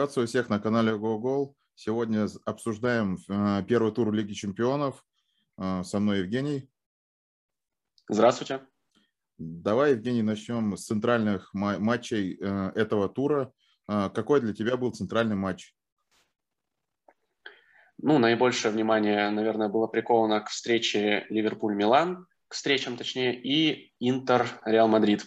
Приветствую всех на канале GoGoal. Сегодня обсуждаем э, первый тур Лиги чемпионов. Э, со мной Евгений. Здравствуйте. Давай, Евгений, начнем с центральных матчей э, этого тура. Какой для тебя был центральный матч? Ну, наибольшее внимание, наверное, было приковано к встрече Ливерпуль-Милан, к встречам точнее, и Интер-Реал Мадрид.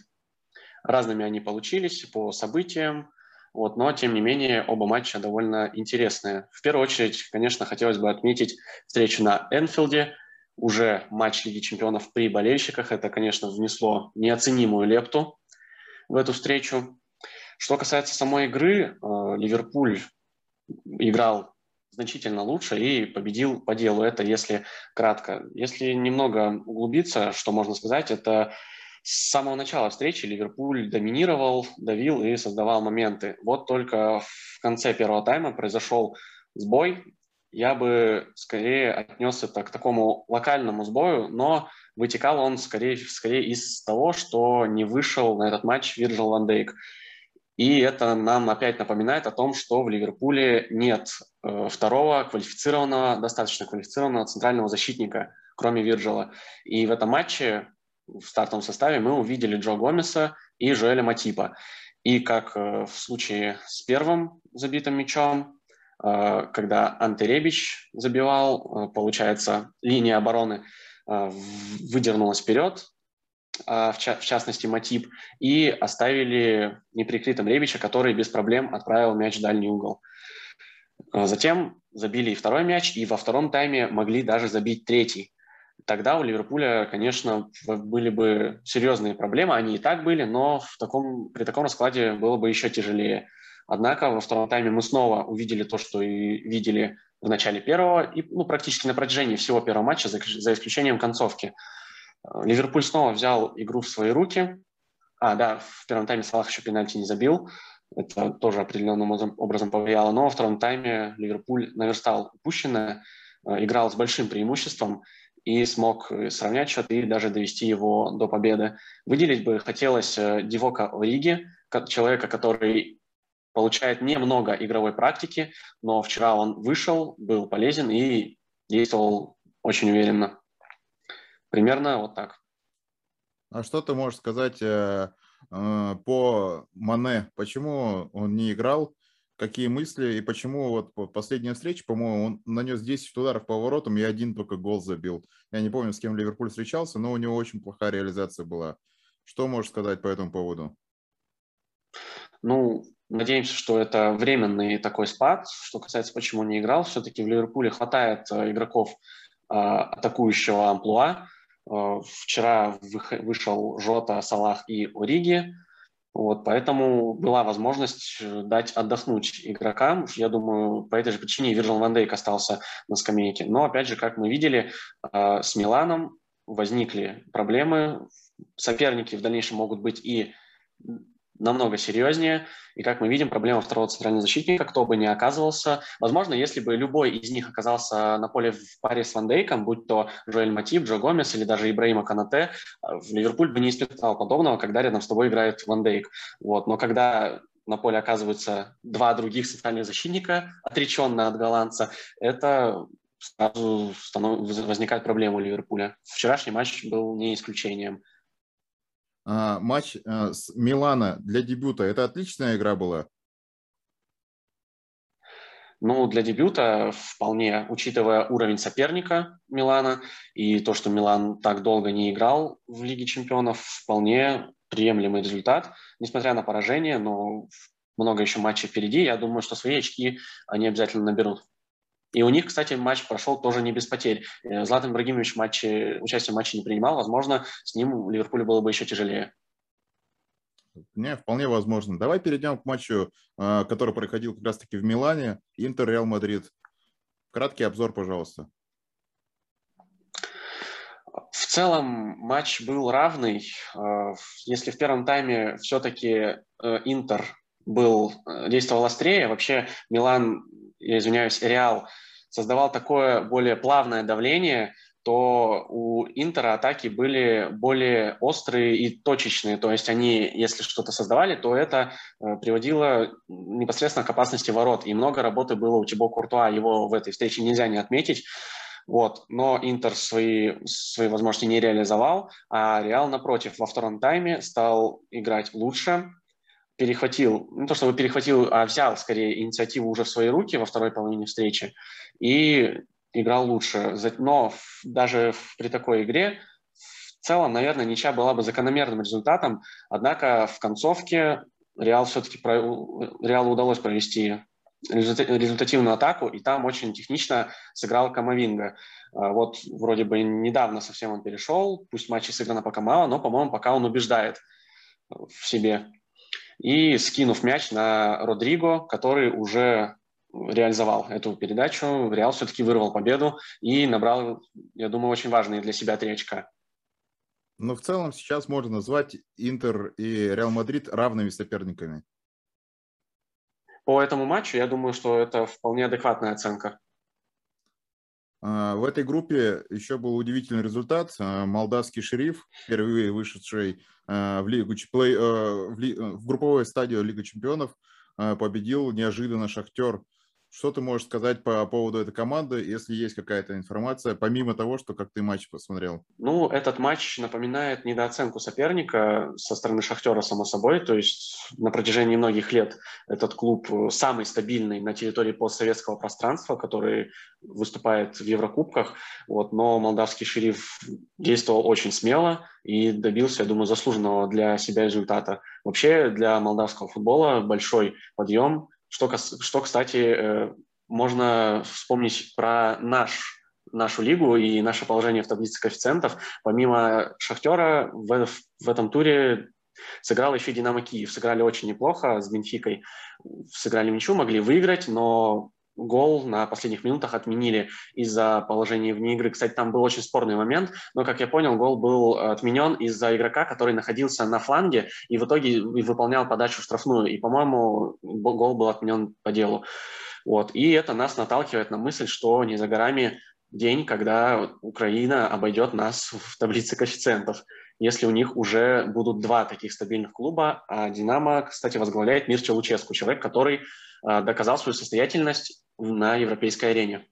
Разными они получились по событиям, вот, но, тем не менее, оба матча довольно интересные. В первую очередь, конечно, хотелось бы отметить встречу на Энфилде. Уже матч Лиги чемпионов при болельщиках. Это, конечно, внесло неоценимую лепту в эту встречу. Что касается самой игры, э, Ливерпуль играл значительно лучше и победил по делу. Это если кратко. Если немного углубиться, что можно сказать, это с самого начала встречи Ливерпуль доминировал, давил и создавал моменты. Вот только в конце первого тайма произошел сбой. Я бы скорее отнес это к такому локальному сбою, но вытекал он скорее, скорее из того, что не вышел на этот матч Вирджил Ван Дейк. И это нам опять напоминает о том, что в Ливерпуле нет э, второго квалифицированного, достаточно квалифицированного центрального защитника, кроме Вирджила. И в этом матче в стартовом составе мы увидели Джо Гомеса и Жоэля Матипа. И как э, в случае с первым забитым мячом, э, когда Анте Ребич забивал, э, получается, линия обороны выдернулась вперед, в частности Матип, и оставили неприкрытым Ребича, который без проблем отправил мяч в дальний угол. Затем забили и второй мяч, и во втором тайме могли даже забить третий тогда у Ливерпуля, конечно, были бы серьезные проблемы. Они и так были, но в таком, при таком раскладе было бы еще тяжелее. Однако во втором тайме мы снова увидели то, что и видели в начале первого, и ну, практически на протяжении всего первого матча, за, за исключением концовки. Ливерпуль снова взял игру в свои руки. А, да, в первом тайме Салах еще пенальти не забил. Это тоже определенным образом повлияло. Но во втором тайме Ливерпуль наверстал упущенное, э, играл с большим преимуществом и смог сравнять счет и даже довести его до победы. Выделить бы хотелось э, Дивока Ориги, человека, который получает немного игровой практики, но вчера он вышел, был полезен и действовал очень уверенно. Примерно вот так. А что ты можешь сказать э, э, по Мане? Почему он не играл? Какие мысли и почему вот последняя встреча, по-моему, он нанес 10 ударов по воротам и один только гол забил. Я не помню, с кем Ливерпуль встречался, но у него очень плохая реализация была. Что можешь сказать по этому поводу? Ну, надеемся, что это временный такой спад. Что касается, почему не играл, все-таки в Ливерпуле хватает э, игроков э, атакующего амплуа. Э, вчера вышел Жота, Салах и Ориги. Вот, поэтому была возможность э, дать отдохнуть игрокам. Я думаю, по этой же причине Вирджил Ван Дейк остался на скамейке. Но, опять же, как мы видели, э, с Миланом возникли проблемы. Соперники в дальнейшем могут быть и намного серьезнее. И как мы видим, проблема второго центрального защитника, кто бы ни оказывался. Возможно, если бы любой из них оказался на поле в паре с Ван Дейком, будь то Жоэль Матип, Джо Гомес или даже Ибраима Канате, в Ливерпуль бы не испытал подобного, когда рядом с тобой играет Ван Дейк. Вот. Но когда на поле оказываются два других центральных защитника, отреченно от голландца, это сразу возникает проблема у Ливерпуля. Вчерашний матч был не исключением. А, матч а, с Милана для дебюта. Это отличная игра была? Ну, для дебюта вполне, учитывая уровень соперника Милана и то, что Милан так долго не играл в Лиге чемпионов, вполне приемлемый результат, несмотря на поражение, но много еще матчей впереди. Я думаю, что свои очки они обязательно наберут. И у них, кстати, матч прошел тоже не без потерь. Э, Златан Ибрагимович матче, участие в матче не принимал. Возможно, с ним Ливерпулю было бы еще тяжелее. Не, вполне возможно. Давай перейдем к матчу, э, который проходил как раз-таки в Милане. Интер Реал Мадрид. Краткий обзор, пожалуйста. В целом матч был равный. Э, если в первом тайме все-таки Интер был, действовал острее, вообще Милан я извиняюсь, Реал создавал такое более плавное давление, то у Интера атаки были более острые и точечные. То есть они, если что-то создавали, то это э, приводило непосредственно к опасности ворот. И много работы было у Тибо Куртуа, его в этой встрече нельзя не отметить. Вот. Но Интер свои, свои возможности не реализовал, а Реал, напротив, во втором тайме стал играть лучше, перехватил, не то чтобы перехватил, а взял скорее инициативу уже в свои руки во второй половине встречи и играл лучше. Но даже при такой игре в целом, наверное, ничья была бы закономерным результатом, однако в концовке Реал все-таки Реалу удалось провести результативную атаку, и там очень технично сыграл Камавинга. А, вот вроде бы недавно совсем он перешел, пусть матчи сыграно пока мало, но, по-моему, пока он убеждает в себе. И скинув мяч на Родриго, который уже реализовал эту передачу, Реал все-таки вырвал победу и набрал, я думаю, очень важные для себя три очка. Но в целом сейчас можно назвать Интер и Реал Мадрид равными соперниками. По этому матчу я думаю, что это вполне адекватная оценка. А, в этой группе еще был удивительный результат. А, молдавский шериф, впервые вышедший а, в, лигу, в, ли, в групповой стадию Лиги чемпионов, победил неожиданно Шахтер что ты можешь сказать по поводу этой команды, если есть какая-то информация, помимо того, что как ты матч посмотрел? Ну, этот матч напоминает недооценку соперника со стороны Шахтера, само собой. То есть на протяжении многих лет этот клуб самый стабильный на территории постсоветского пространства, который выступает в Еврокубках. Вот, но молдавский шериф действовал очень смело и добился, я думаю, заслуженного для себя результата. Вообще для молдавского футбола большой подъем что, что кстати, э, можно вспомнить про наш нашу лигу и наше положение в таблице коэффициентов. Помимо «Шахтера» в, в этом туре сыграл еще «Динамо Киев». Сыграли очень неплохо с «Бенфикой». Сыграли ничью, могли выиграть, но гол на последних минутах отменили из-за положения вне игры. Кстати, там был очень спорный момент, но, как я понял, гол был отменен из-за игрока, который находился на фланге и в итоге выполнял подачу в штрафную. И, по-моему, гол был отменен по делу. Вот. И это нас наталкивает на мысль, что не за горами день, когда Украина обойдет нас в таблице коэффициентов, если у них уже будут два таких стабильных клуба, а «Динамо», кстати, возглавляет Мирча Луческу, человек, который а, доказал свою состоятельность на европейской арене.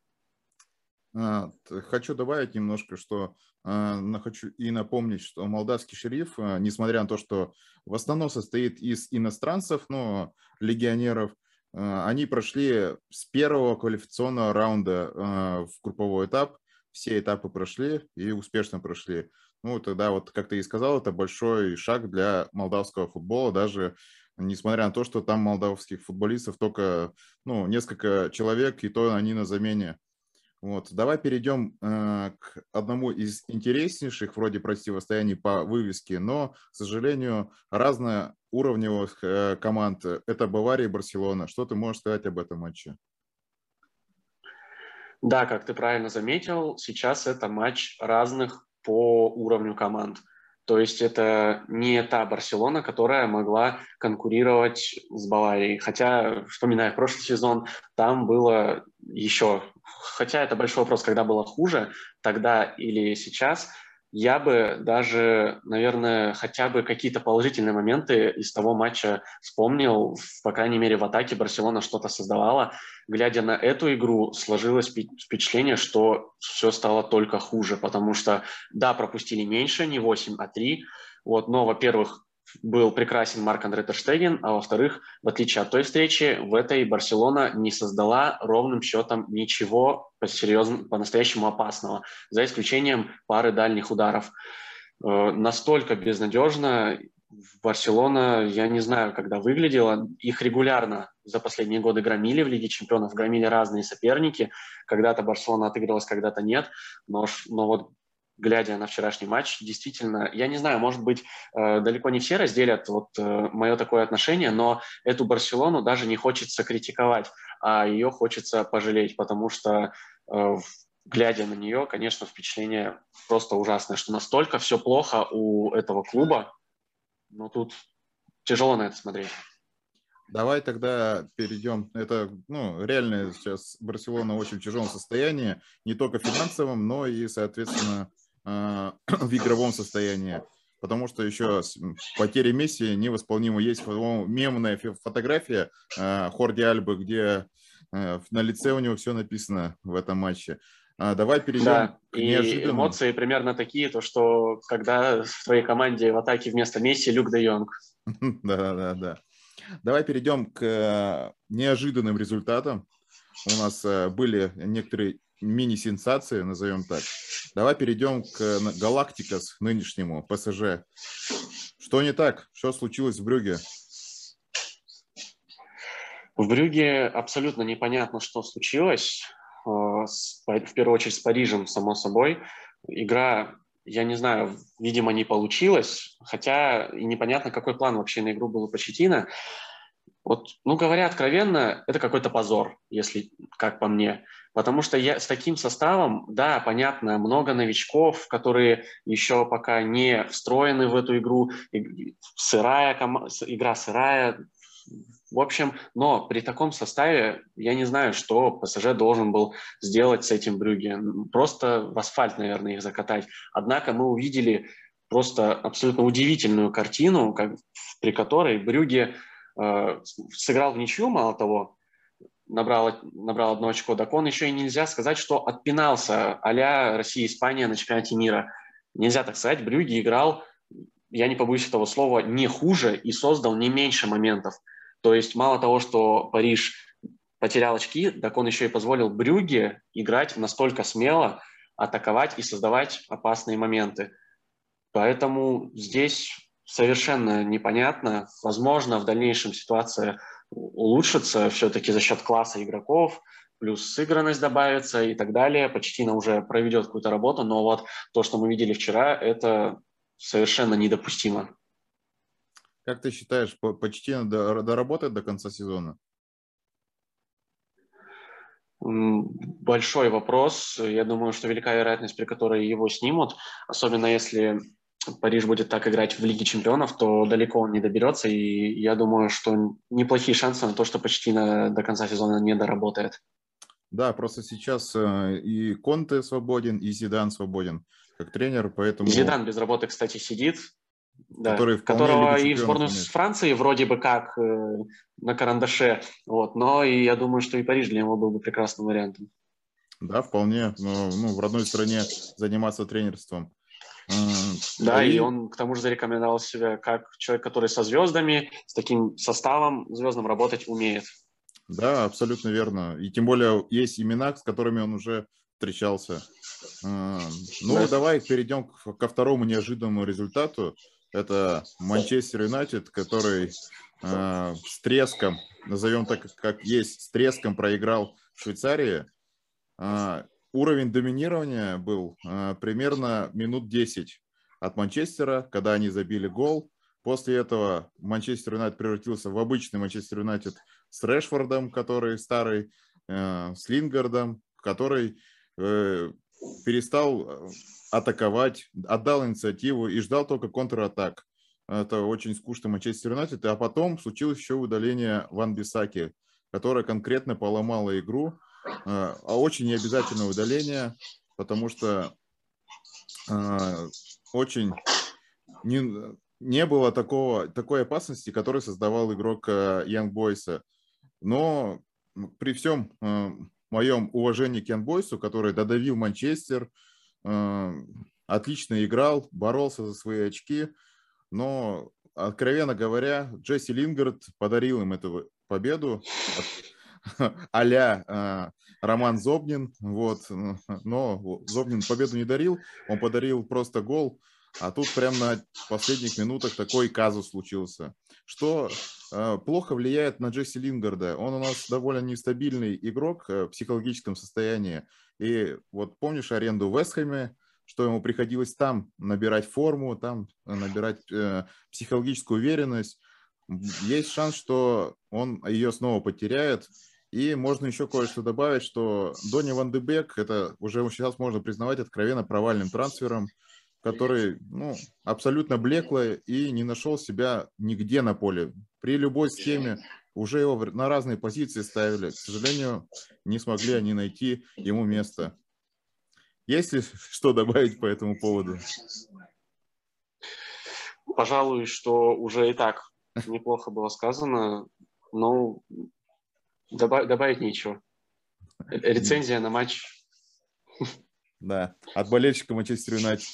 А, хочу добавить немножко, что а, хочу и напомнить, что молдавский шериф, несмотря на то, что в основном состоит из иностранцев, но легионеров, они прошли с первого квалификационного раунда в групповой этап, все этапы прошли и успешно прошли. Ну, тогда вот, как ты и сказал, это большой шаг для молдавского футбола, даже несмотря на то, что там молдавских футболистов только ну, несколько человек, и то они на замене. Вот. Давай перейдем э, к одному из интереснейших вроде противостояний по вывеске, но, к сожалению, разноуровневых э, команд. Это Бавария и Барселона. Что ты можешь сказать об этом матче? Да, как ты правильно заметил, сейчас это матч разных по уровню команд. То есть это не та Барселона, которая могла конкурировать с Баварией. Хотя, вспоминая прошлый сезон, там было еще... Хотя это большой вопрос, когда было хуже, тогда или сейчас – я бы даже, наверное, хотя бы какие-то положительные моменты из того матча вспомнил. По крайней мере, в атаке Барселона что-то создавала. Глядя на эту игру, сложилось впечатление, что все стало только хуже, потому что, да, пропустили меньше, не 8, а 3. Вот, но, во-первых, был прекрасен Марк Андре Терштеген, а во-вторых, в отличие от той встречи, в этой Барселона не создала ровным счетом ничего по-серьезному, по-настоящему опасного, за исключением пары дальних ударов. Э, настолько безнадежно Барселона, я не знаю, когда выглядела, их регулярно за последние годы громили в Лиге чемпионов, громили разные соперники. Когда-то Барселона отыгрывалась, когда-то нет. Но, но вот глядя на вчерашний матч, действительно, я не знаю, может быть, э, далеко не все разделят вот э, мое такое отношение, но эту Барселону даже не хочется критиковать, а ее хочется пожалеть, потому что э, глядя на нее, конечно, впечатление просто ужасное, что настолько все плохо у этого клуба, но тут тяжело на это смотреть. Давай тогда перейдем. Это, ну, реально сейчас Барселона очень в тяжелом состоянии, не только финансовом, но и, соответственно, в игровом состоянии. Потому что еще потери Месси невосполнимо. Есть мемная фотография э, Хорди Альбы, где э, на лице у него все написано в этом матче. А, давай перейдем да, к и эмоции примерно такие, то что когда в твоей команде в атаке вместо Месси Люк де Йонг. Да, да, да. Давай перейдем к э, неожиданным результатам. У нас э, были некоторые мини-сенсации, назовем так. Давай перейдем к Галактикас нынешнему, ПСЖ. Что не так? Что случилось в Брюге? В Брюге абсолютно непонятно, что случилось. Э, в первую очередь с Парижем, само собой. Игра, я не знаю, видимо, не получилась, хотя и непонятно, какой план вообще на игру был у Почетина. Вот, ну, говоря откровенно, это какой-то позор, если как по мне. Потому что я с таким составом, да, понятно, много новичков, которые еще пока не встроены в эту игру, сырая игра сырая, в общем, но при таком составе я не знаю, что ПСЖ должен был сделать с этим Брюге. Просто в асфальт, наверное, их закатать. Однако мы увидели просто абсолютно удивительную картину, как, при которой Брюге сыграл в ничью, мало того, набрал, набрал одно очко, так он еще и нельзя сказать, что отпинался а-ля Россия-Испания на чемпионате мира. Нельзя так сказать, Брюги играл, я не побоюсь этого слова, не хуже и создал не меньше моментов. То есть мало того, что Париж потерял очки, так он еще и позволил Брюге играть настолько смело, атаковать и создавать опасные моменты. Поэтому здесь совершенно непонятно. Возможно, в дальнейшем ситуация улучшится все-таки за счет класса игроков, плюс сыгранность добавится и так далее. Почтина уже проведет какую-то работу, но вот то, что мы видели вчера, это совершенно недопустимо. Как ты считаешь, почти доработает до конца сезона? Большой вопрос. Я думаю, что велика вероятность, при которой его снимут, особенно если Париж будет так играть в Лиге чемпионов, то далеко он не доберется, и я думаю, что неплохие шансы на то, что почти на, до конца сезона не доработает. Да, просто сейчас э, и Конте свободен, и Зидан свободен как тренер, поэтому... Зидан без работы, кстати, сидит, да, который которого и в сборную с Франции вроде бы как э, на карандаше, вот, но и я думаю, что и Париж для него был бы прекрасным вариантом. Да, вполне. Но, ну, в родной стране заниматься тренерством. Да, и... и он к тому же зарекомендовал себя как человек, который со звездами, с таким составом звездным работать умеет. Да, абсолютно верно. И тем более есть имена, с которыми он уже встречался. Ну, да. давай перейдем ко второму неожиданному результату. Это Манчестер Юнайтед, который э, с треском, назовем так, как есть, с треском проиграл в Швейцарии. Уровень доминирования был э, примерно минут 10 от Манчестера, когда они забили гол. После этого Манчестер Юнайтед превратился в обычный Манчестер Юнайтед с Решфордом, который старый, э, с Лингардом, который э, перестал атаковать, отдал инициативу и ждал только контратак. Это очень скучно Манчестер Юнайтед. А потом случилось еще удаление Ван Бисаки, которое конкретно поломало игру. А очень необязательное удаление, потому что а, очень не, не было такого, такой опасности, которую создавал игрок Янг Бойса. Но при всем моем уважении к Янг Бойсу, который додавил Манчестер, отлично играл, боролся за свои очки, но, откровенно говоря, Джесси Лингард подарил им эту победу а Роман Зобнин, вот, но Зобнин победу не дарил, он подарил просто гол, а тут прямо на последних минутах такой казус случился, что э, плохо влияет на Джесси Лингарда. Он у нас довольно нестабильный игрок э, в психологическом состоянии. И вот помнишь аренду в Вестхэме, что ему приходилось там набирать форму, там набирать э, психологическую уверенность. Есть шанс, что он ее снова потеряет. И можно еще кое-что добавить, что Донни Ван Дебек, это уже сейчас можно признавать откровенно провальным трансфером, который ну, абсолютно блекло и не нашел себя нигде на поле. При любой схеме уже его на разные позиции ставили. К сожалению, не смогли они найти ему место. Есть ли что добавить по этому поводу? Пожалуй, что уже и так неплохо было сказано, но добав- добавить нечего. Рецензия на матч. Да, от болельщика Манчестер Юнайтед.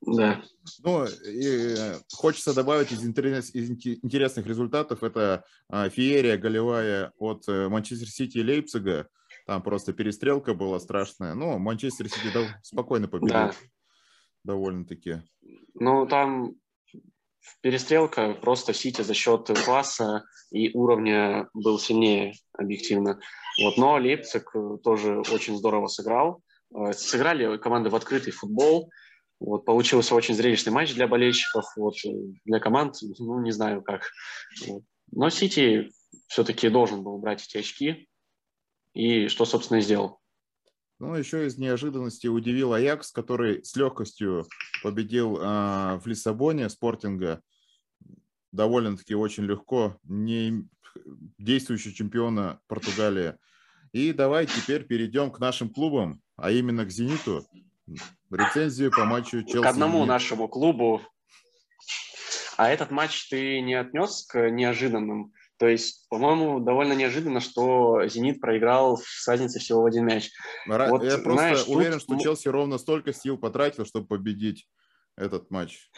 Да. Ну, и э, хочется добавить из, интерес, из интересных результатов. Это а, феерия голевая от э, Манчестер Сити и Лейпцига. Там просто перестрелка была страшная. Но Манчестер Сити спокойно победил. Да. Довольно-таки. Ну, там перестрелка просто Сити за счет класса и уровня был сильнее объективно. Вот, но Лейпциг тоже очень здорово сыграл. Э, сыграли команды в открытый футбол. Вот, получился очень зрелищный матч для болельщиков, вот, для команд, ну, не знаю как. Но Сити все-таки должен был брать эти очки, и что, собственно, и сделал. Ну, еще из неожиданности удивил Аякс, который с легкостью победил э, в Лиссабоне Спортинга. Довольно-таки очень легко, не действующий чемпиона Португалии. И давай теперь перейдем к нашим клубам, а именно к «Зениту». Рецензию по матчу Челси. К одному «Зенит». нашему клубу. А этот матч ты не отнес к неожиданным? То есть, по-моему, довольно неожиданно, что «Зенит» проиграл с разницей всего в один мяч. Ра- вот, Я просто знаешь, уверен, тут... что Челси ровно столько сил потратил, чтобы победить этот матч.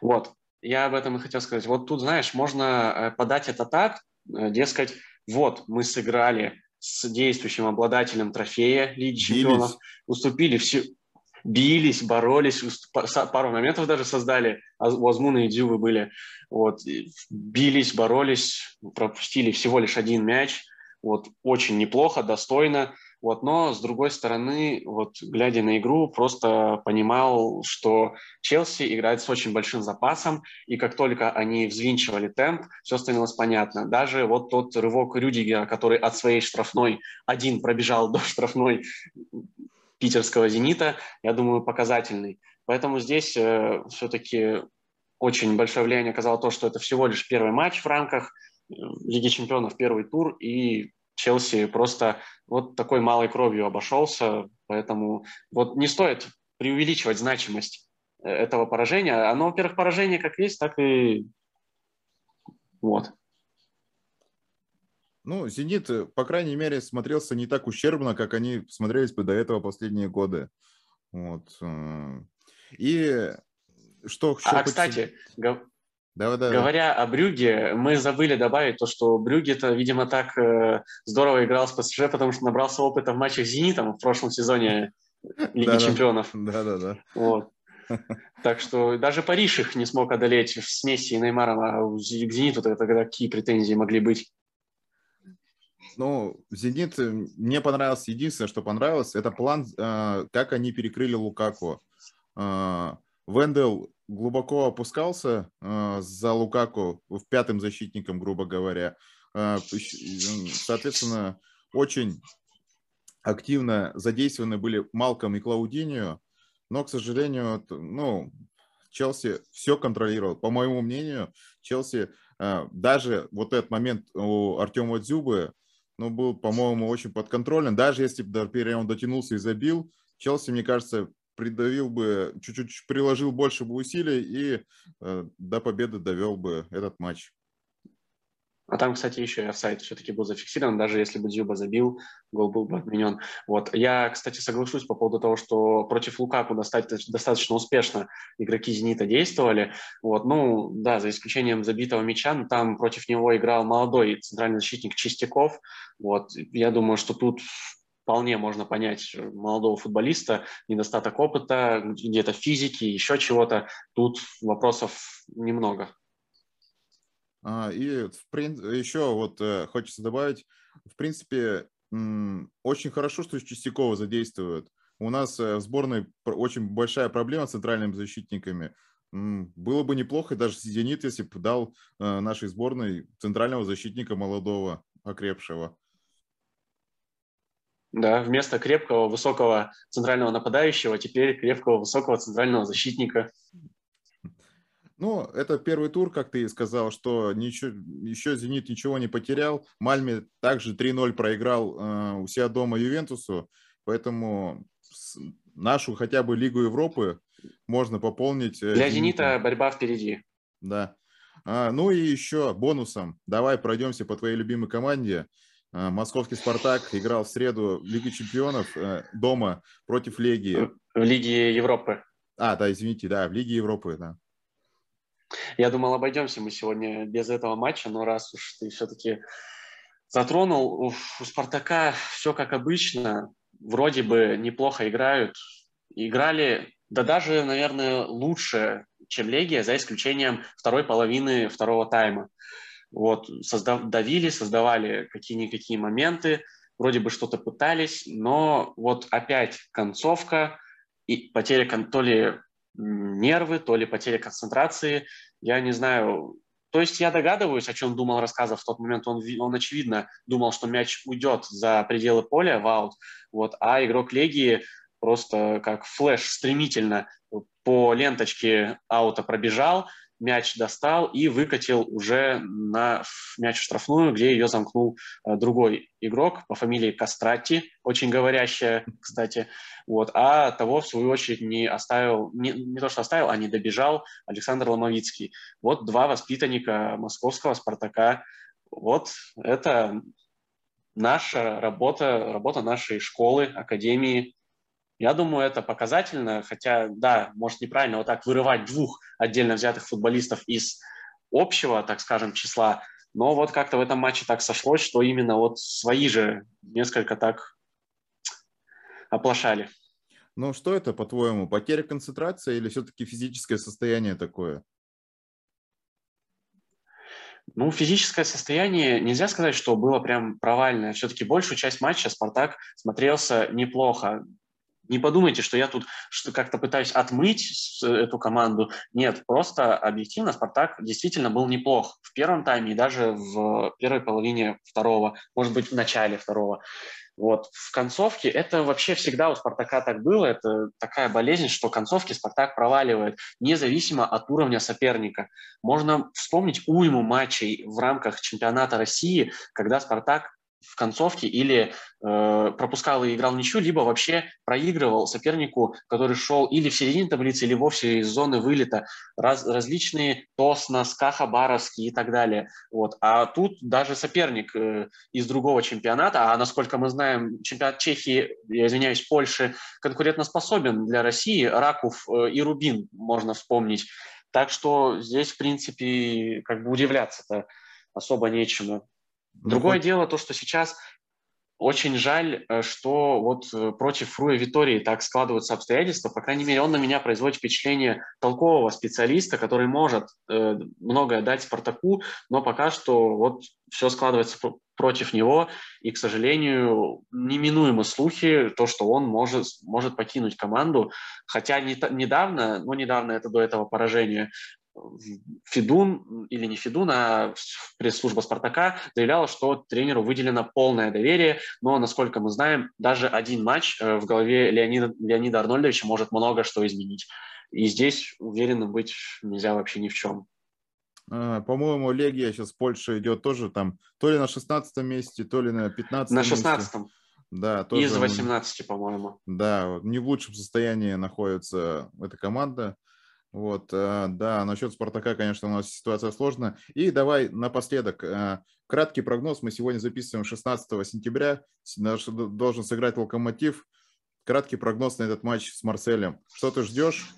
Вот, я об этом и хотел сказать. Вот тут, знаешь, можно э, подать это так, э, дескать, вот, мы сыграли с действующим обладателем трофея Лиги Чемпионов, уступили все, бились, боролись, пару моментов даже создали, а у Азмуна и Дзюбы были, вот, бились, боролись, пропустили всего лишь один мяч, вот, очень неплохо, достойно, вот, но с другой стороны, вот, глядя на игру, просто понимал, что Челси играет с очень большим запасом, и как только они взвинчивали темп, все становилось понятно. Даже вот тот рывок Рюдигера, который от своей штрафной один пробежал до штрафной питерского «Зенита», я думаю, показательный. Поэтому здесь э, все-таки очень большое влияние оказало то, что это всего лишь первый матч в рамках э, Лиги чемпионов, первый тур, и Челси просто вот такой малой кровью обошелся, поэтому вот не стоит преувеличивать значимость э, этого поражения. Оно, во-первых, поражение как есть, так и вот. Ну, «Зенит», э, по крайней мере, смотрелся не так ущербно, как они смотрелись бы до этого последние годы. Вот. Э, и что... что а, хочется... кстати, гов... да, да, говоря да. о Брюге, мы забыли добавить то, что Брюге-то, видимо, так э, здорово играл с ПСЖ, потому что набрался опыта в матчах с «Зенитом» в прошлом сезоне Лиги Чемпионов. Да-да-да. Вот. Так что даже Париж их не смог одолеть с Месси и Неймаром, а к «Зениту» тогда какие претензии могли быть? Ну, «Зенит» э, мне понравилось, единственное, что понравилось, это план, э, как они перекрыли Лукаку. Э, Вендел глубоко опускался за Лукаку в пятым защитником, грубо говоря. Соответственно, очень активно задействованы были Малком и Клаудиньо, но, к сожалению, ну, Челси все контролировал. По моему мнению, Челси даже вот этот момент у Артема Дзюбы, ну, был, по-моему, очень подконтролен. Даже если бы до он дотянулся и забил, Челси, мне кажется, придавил бы, чуть-чуть приложил больше бы усилий и э, до победы довел бы этот матч. А там, кстати, еще и офсайд все-таки был зафиксирован, даже если бы Дзюба забил, гол был бы отменен. Вот. Я, кстати, соглашусь по поводу того, что против Лукаку достаточно, достаточно успешно игроки «Зенита» действовали. Вот. Ну, да, за исключением забитого мяча, но там против него играл молодой центральный защитник Чистяков. Вот. Я думаю, что тут вполне можно понять молодого футболиста, недостаток опыта, где-то физики, еще чего-то. Тут вопросов немного. А, и в еще вот э, хочется добавить, в принципе, очень хорошо, что Чистякова задействуют. У нас э, в сборной очень большая проблема с центральными защитниками. Было бы неплохо даже «Зенит», если бы дал э, нашей сборной центрального защитника молодого, окрепшего. Да, вместо крепкого, высокого центрального нападающего теперь крепкого, высокого центрального защитника. Ну, это первый тур, как ты сказал, что ничего, еще «Зенит» ничего не потерял. Мальме также 3-0 проиграл э, у себя дома Ювентусу, поэтому нашу хотя бы Лигу Европы можно пополнить. Э, Для «Зенита» борьба впереди. Да. А, ну и еще бонусом. Давай пройдемся по твоей любимой команде. А, московский «Спартак» играл в среду в Лиге чемпионов э, дома против Легии. В Лиге Европы. А, да, извините, да, в Лиге Европы, да. Я думал, обойдемся мы сегодня без этого матча, но раз уж ты все-таки затронул, у «Спартака» все как обычно. Вроде бы неплохо играют. Играли, да даже, наверное, лучше, чем Легия, за исключением второй половины второго тайма. Вот, создав, давили, создавали какие-никакие моменты, вроде бы что-то пытались, но вот опять концовка и потеря то ли нервы, то ли потеря концентрации, я не знаю. То есть я догадываюсь, о чем думал рассказов в тот момент. Он, он очевидно думал, что мяч уйдет за пределы поля в аут, вот, а игрок Легии просто как флеш стремительно по ленточке аута пробежал, мяч достал и выкатил уже на мяч в штрафную, где ее замкнул э, другой игрок по фамилии Кастрати, очень говорящая, кстати. Вот. А того, в свою очередь, не оставил, не, не то что оставил, а не добежал Александр Ломовицкий. Вот два воспитанника московского «Спартака». Вот это наша работа, работа нашей школы, академии, я думаю, это показательно, хотя, да, может неправильно вот так вырывать двух отдельно взятых футболистов из общего, так скажем, числа, но вот как-то в этом матче так сошлось, что именно вот свои же несколько так оплошали. Ну, что это, по-твоему, потеря концентрации или все-таки физическое состояние такое? Ну, физическое состояние, нельзя сказать, что было прям провальное. Все-таки большую часть матча «Спартак» смотрелся неплохо. Не подумайте, что я тут что как-то пытаюсь отмыть эту команду. Нет, просто объективно Спартак действительно был неплох в первом тайме и даже в первой половине второго, может быть, в начале второго. Вот. В концовке это вообще всегда у Спартака так было. Это такая болезнь, что концовки Спартак проваливает, независимо от уровня соперника. Можно вспомнить уйму матчей в рамках чемпионата России, когда Спартак в концовке или э, пропускал и играл ничью, либо вообще проигрывал сопернику, который шел или в середине таблицы, или вовсе из зоны вылета. Раз, различные Тосна, Скахабаровский и так далее. Вот. А тут даже соперник э, из другого чемпионата, а насколько мы знаем, чемпионат Чехии, я извиняюсь, Польши, конкурентоспособен для России, Раков э, и Рубин можно вспомнить. Так что здесь, в принципе, как бы удивляться-то особо нечему. Другое ну, дело то, что сейчас очень жаль, э, что вот э, против Руя Витории так складываются обстоятельства. По крайней мере, он на меня производит впечатление толкового специалиста, который может э, многое дать Спартаку, но пока что вот все складывается против него, и, к сожалению, неминуемы слухи, то, что он может, может покинуть команду, хотя не, недавно, ну, недавно это до этого поражения, Федун, или не Федун, а пресс-служба «Спартака» заявляла, что тренеру выделено полное доверие, но, насколько мы знаем, даже один матч э, в голове Леонида, Леонида Арнольдовича может много что изменить. И здесь уверенным быть нельзя вообще ни в чем. А, по-моему, Легия сейчас в Польше идет тоже там то ли на 16 месте, то ли на 15 На 16 месте. Да, тоже, Из 18, по-моему. Да, не в лучшем состоянии находится эта команда. Вот, э, да, насчет Спартака, конечно, у нас ситуация сложная. И давай напоследок, э, краткий прогноз. Мы сегодня записываем 16 сентября, должен сыграть Локомотив. Краткий прогноз на этот матч с Марселем. Что ты ждешь?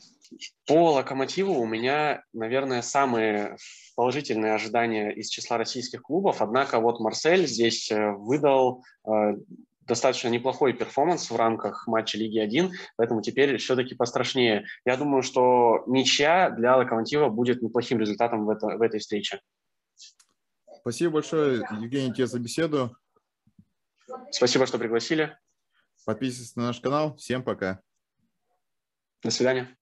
По Локомотиву у меня, наверное, самые положительные ожидания из числа российских клубов. Однако вот Марсель здесь э, выдал достаточно неплохой перформанс в рамках матча Лиги 1, поэтому теперь все-таки пострашнее. Я думаю, что ничья для Локомотива будет неплохим результатом в, это, в этой встрече. Спасибо большое, Евгений, тебе за беседу. Спасибо, что пригласили. Подписывайтесь на наш канал. Всем пока. До свидания.